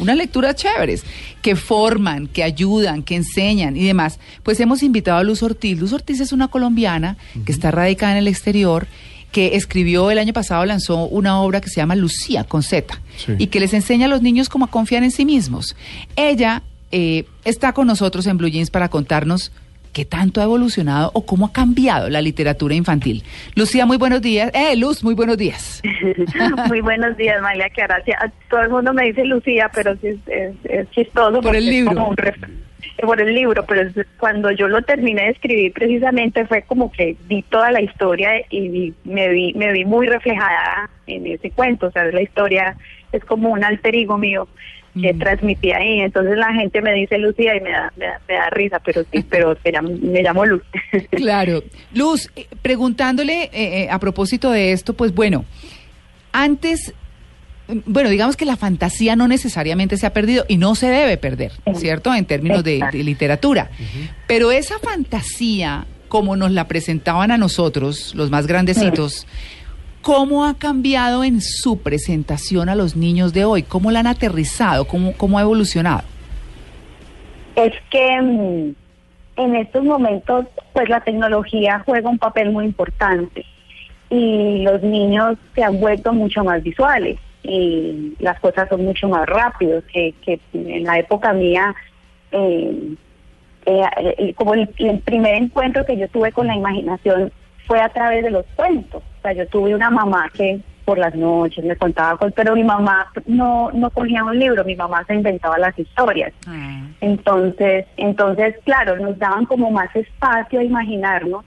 Unas lecturas chéveres que forman, que ayudan, que enseñan y demás. Pues hemos invitado a Luz Ortiz. Luz Ortiz es una colombiana que está radicada en el exterior, que escribió el año pasado, lanzó una obra que se llama Lucía con Z y que les enseña a los niños cómo confiar en sí mismos. Ella eh, está con nosotros en Blue Jeans para contarnos qué tanto ha evolucionado o cómo ha cambiado la literatura infantil. Lucía, muy buenos días. Eh, Luz, muy buenos días. Muy buenos días, María, gracias. Todo el mundo me dice Lucía, pero sí es, es- es chistoso. Por el libro. por el libro, pero cuando yo lo terminé de escribir precisamente fue como que vi toda la historia y vi- me vi me vi muy reflejada en ese cuento, o sea, la historia es como un alter ego mío que transmití ahí, entonces la gente me dice Lucía y me da, me da, me da risa, pero sí, pero me llamo, me llamo Luz. Claro. Luz, eh, preguntándole eh, eh, a propósito de esto, pues bueno, antes, mm, bueno, digamos que la fantasía no necesariamente se ha perdido y no se debe perder, ¿cierto? En términos de, de literatura. Pero esa fantasía, como nos la presentaban a nosotros, los más grandecitos, ¿cómo ha cambiado en su presentación a los niños de hoy? ¿Cómo la han aterrizado? ¿Cómo, cómo ha evolucionado? Es que mm, en estos momentos, pues la tecnología juega un papel muy importante y los niños se han vuelto mucho más visuales y las cosas son mucho más rápidos que, que en la época mía. eh, eh, eh, como el primer encuentro que yo tuve con la imaginación fue a través de los cuentos. O sea, yo tuve una mamá que por las noches me contaba cosas, pero mi mamá no, no cogía un libro, mi mamá se inventaba las historias. Entonces, entonces, claro, nos daban como más espacio a imaginarnos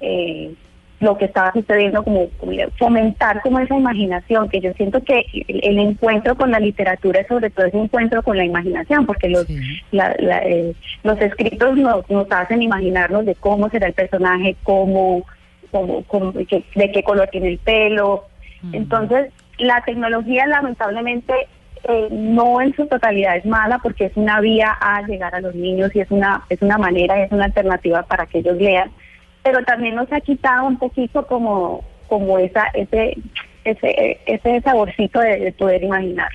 eh, lo que estaba sucediendo, como, como fomentar como esa imaginación, que yo siento que el, el encuentro con la literatura es sobre todo ese encuentro con la imaginación, porque los, Sí. la- la- eh, los escritos nos, nos hacen imaginarnos de cómo será el personaje, cómo, cómo- qué- de qué color tiene el pelo. Entonces, la tecnología lamentablemente eh, no en su totalidad es mala porque es una vía a llegar a los niños y es una es una manera, es una alternativa para que ellos lean, pero también nos ha quitado un poquito como como esa ese ese ese saborcito de, de poder imaginar.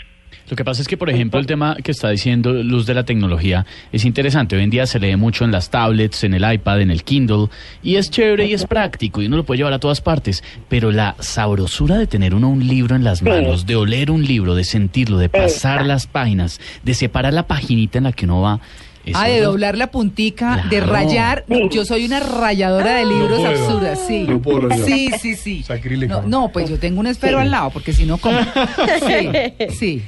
Lo que pasa es que, por ejemplo, el tema que está diciendo Luz de la tecnología es interesante. Hoy en día se lee mucho en las tablets, en el iPad, en el Kindle, y es chévere y es práctico y uno lo puede llevar a todas partes. Pero la sabrosura de tener uno un libro en las Sí. manos, de oler un libro, de sentirlo, de pasar las páginas, de separar la paginita en la que uno va. eso Ah, de no- doblar la puntica, de rayar. Yo soy una rayadora de libros puedo. absurdas, sí. No puedo rayar. Sí, sí, sí. No, no, pues yo tengo un esfero al lado, porque si no, ¿cómo? Sí, sí.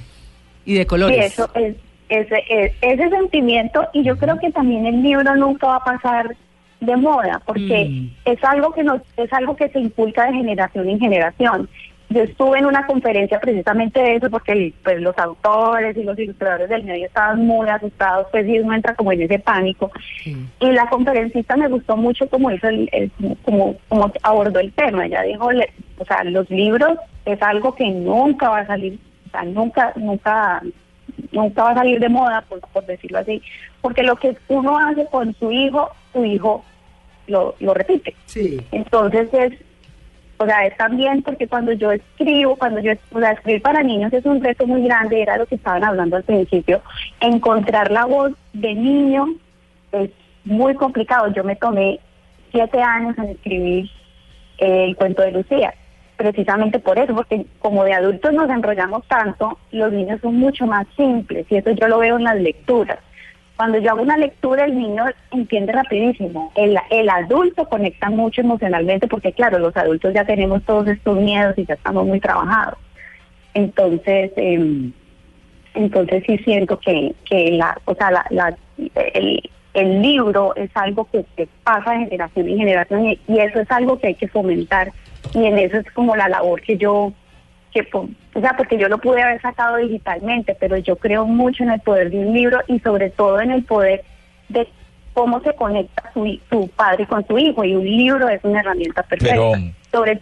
Y de Sí, colores. eso es ese, es- ese sentimiento y yo creo que también el libro nunca va a pasar de moda porque Mm. es algo que nos es algo que se inculca de generación en generación. Yo estuve en una conferencia precisamente de eso porque pues los autores y los ilustradores del medio estaban muy asustados, pues y uno entra como en ese pánico. Y la conferencista me gustó mucho como hizo el, el- como, como abordó el tema. Ella dijo, le- o sea, los libros es algo que nunca va a salir, sea, nunca, nunca, nunca va a salir de moda, por, por decirlo así, porque lo que uno hace con su hijo, su hijo lo, lo repite. Sí. Entonces es, o sea, es también porque cuando yo escribo, cuando yo, o sea, escribir para niños es un reto muy grande, era lo que estaban hablando al principio, encontrar la voz de niño es muy complicado. Yo me tomé siete años en escribir eh, el cuento de Lucía, precisamente por eso, porque como de adultos nos enrollamos tanto, los niños son mucho más simples y eso yo lo veo en las lecturas. Cuando yo hago una lectura, el niño entiende rapidísimo. El, el adulto conecta mucho emocionalmente porque, claro, los adultos ya tenemos todos estos miedos y ya estamos muy trabajados. Entonces, em, entonces sí siento que, que la, o sea, la, la- el, el libro es algo que, que pasa de generación en generación y eso es algo que hay que fomentar y en eso es como la labor que yo que O sea, porque yo lo pude haber sacado digitalmente, pero yo creo mucho en el poder de un libro y sobre todo en el poder de cómo se conecta su, su padre con su hijo y un libro es una herramienta perfecta. Pero- sobre,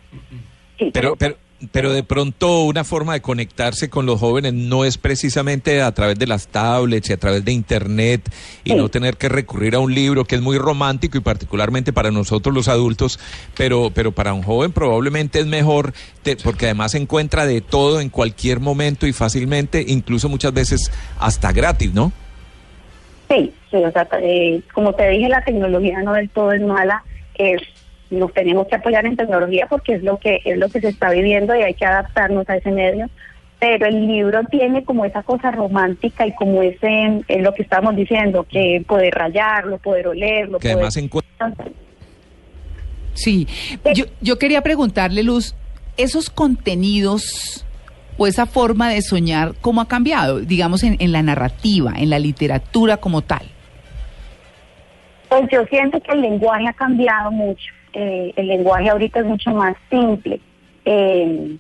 sí, Pero, pero, pero de pronto una forma de conectarse con los jóvenes no es precisamente a través de las tablets y a través de internet y Sí. no tener que recurrir a un libro que es muy romántico y particularmente para nosotros los adultos, pero, pero para un joven probablemente es mejor te- porque además se encuentra de todo en cualquier momento y fácilmente, incluso muchas veces hasta gratis, ¿no? Sí, sí, o sea, eh, como te dije, la tecnología no del todo es mala. Es, nos tenemos que apoyar en tecnología porque es lo que es lo que se está viviendo y hay que adaptarnos a ese medio. Pero el libro tiene como esa cosa romántica y como ese, es lo que estamos diciendo, que poder rayarlo, poder olerlo, Que poder- además encuentra... Sí, yo, yo quería preguntarle, Luz, esos contenidos o esa forma de soñar, ¿cómo ha cambiado? Digamos, en, en la narrativa, en la literatura como tal. Pues yo siento que el lenguaje ha cambiado mucho. Eh, el lenguaje ahorita es mucho más simple. Eh,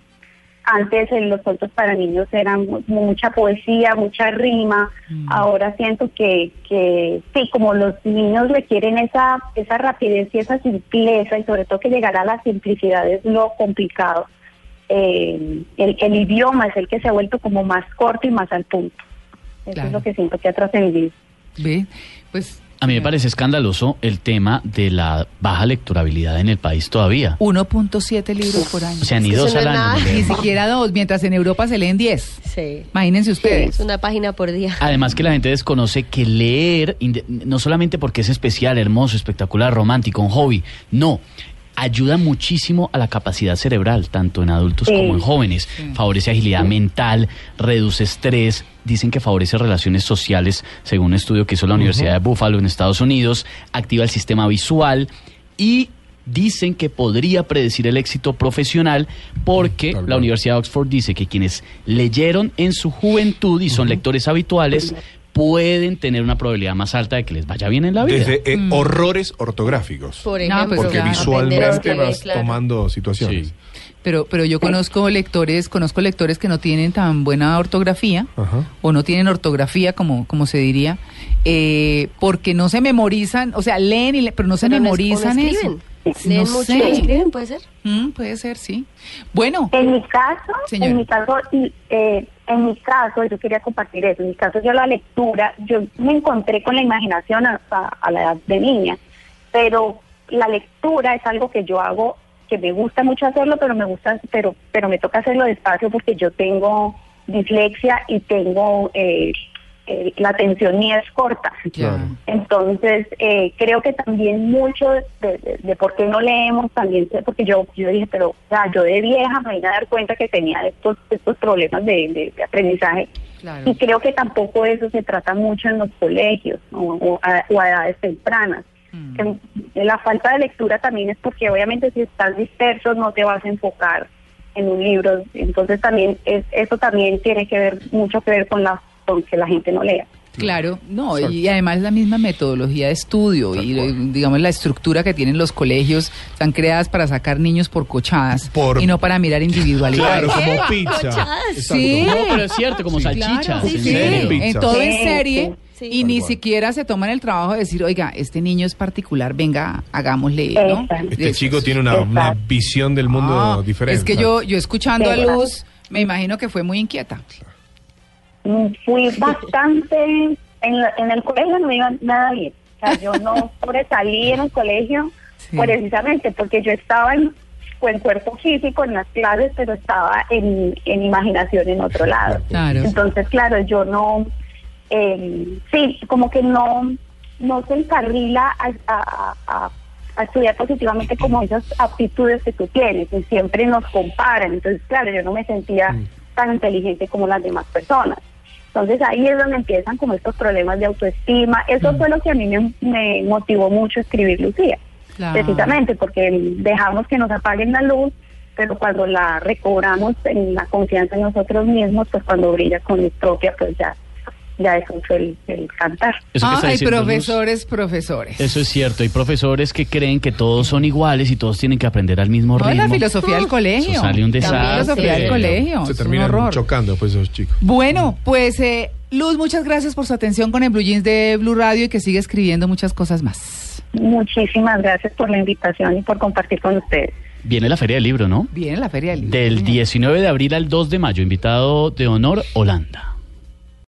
antes los cuentos para niños eran mu- mucha poesía, mucha rima. Ahora siento que, que sí, como los niños requieren esa, esa rapidez y esa simpleza y sobre todo que llegar a la simplicidad es lo complicado. Eh, el, el idioma es el que se ha vuelto como más corto y más al punto. Eso Claro. es lo que siento que ha trascendido. ¿Ve? Pues A mí me parece escandaloso el tema de la baja lecturabilidad en el país todavía. 1.7 libros por año. O sea, ni Es que dos al año. Ni siquiera dos, mientras en Europa se leen 10. Sí. Imagínense Es ustedes. una página por día. Además que la gente desconoce que leer, no solamente porque es especial, hermoso, espectacular, romántico, un hobby, no. Ayuda muchísimo a la capacidad cerebral, tanto en adultos como en jóvenes. Favorece agilidad mental, reduce estrés. Dicen que favorece relaciones sociales, según un estudio que hizo la Universidad de Buffalo en Estados Unidos. Activa el sistema visual y dicen que podría predecir el éxito profesional porque Tal la. Universidad de Oxford dice que quienes leyeron en su juventud y son lectores habituales pueden tener una probabilidad más alta de que les vaya bien en la vida. Desde eh, horrores ortográficos. Por No, ejemplo, pues porque claro. visualmente vas claro. tomando situaciones. Sí. Pero, pero yo conozco lectores, conozco lectores que no tienen tan buena ortografía Ajá. o no tienen ortografía, como, como se diría, eh, porque no se memorizan, o sea, leen, y le- pero no se Pero memorizan eso. Sí, Leen no mucho sé. escriben, puede ser. Mm, puede ser, sí. Bueno, En mi caso, Señora. en mi caso, y, eh, en mi caso, yo quería compartir eso. En mi caso, yo la lectura, yo me encontré con la imaginación hasta a la edad de niña, pero la lectura es algo que yo hago, que me gusta mucho hacerlo, pero me gusta, pero, pero me toca hacerlo despacio porque yo tengo dislexia y tengo eh, eh, la atención mía es corta. ya. Entonces, eh, creo que también mucho de, de- de por qué no leemos también, sé- porque yo yo dije, pero o sea, yo de vieja me vine a dar cuenta que tenía estos estos problemas de, de- de aprendizaje. Claro. Y creo que tampoco de eso se trata mucho en los colegios ¿no? o, a, o a edades tempranas. Mm. La falta de lectura también es porque obviamente si estás disperso no te vas a enfocar en un libro. Entonces también es, eso también tiene que ver mucho que ver con la con que la gente no lea. Claro, no, y además la misma metodología de estudio y digamos la estructura que tienen los colegios están creadas para sacar niños por cochadas Por- y no para mirar individualidades. Claro, como pizza. Sí. No, pero es cierto, como Sí. salchichas, Claro, en sí, serio. En todo en serie sí. y Tal ni cual. siquiera se toman el trabajo de decir, oiga, este niño es particular, venga, hagámosle, ¿no? Este chico tiene una, visión del mundo Ah, diferente. Es que yo, yo escuchando a. Luz, me imagino que fue muy inquieta. Mm, Fui bastante, en, la- en el colegio no me iba nada bien. O sea, yo no sobresalí en el colegio Sí. precisamente porque yo estaba en, en cuerpo físico en las clases, pero estaba en, en imaginación en otro lado. Claro. Entonces, claro, yo no, eh, sí, como que no, no se encarrila a, a- a- a estudiar positivamente como esas aptitudes que tú tienes y siempre nos comparan. Entonces, claro, yo no me sentía tan inteligente como las demás personas. Entonces ahí es donde empiezan como estos problemas de autoestima. Eso fue lo que a mí me, me motivó mucho escribir Lucía Claro. precisamente porque dejamos que nos apaguen la luz, pero cuando la recobramos en la confianza en nosotros mismos, pues cuando brilla con luz propia, pues ya ya eso es el, el cantar. Eso que está Ay, diciendo Luz, profesores, profesores. Eso es cierto. Hay profesores que creen que todos son iguales y todos tienen que aprender al mismo No, es ritmo. la filosofía del colegio. Eso sale un La desastre. filosofía del colegio. Se terminan chocando después esos chicos. Bueno, pues eh, Luz, muchas gracias por su atención con el Blue Jeans de Blue Radio y que sigue escribiendo muchas cosas más. Muchísimas gracias por la invitación y por compartir con ustedes. Viene la Feria del Libro, ¿no? Viene la Feria del Libro. Del 19 de abril al 2 de mayo. Invitado de honor, Holanda.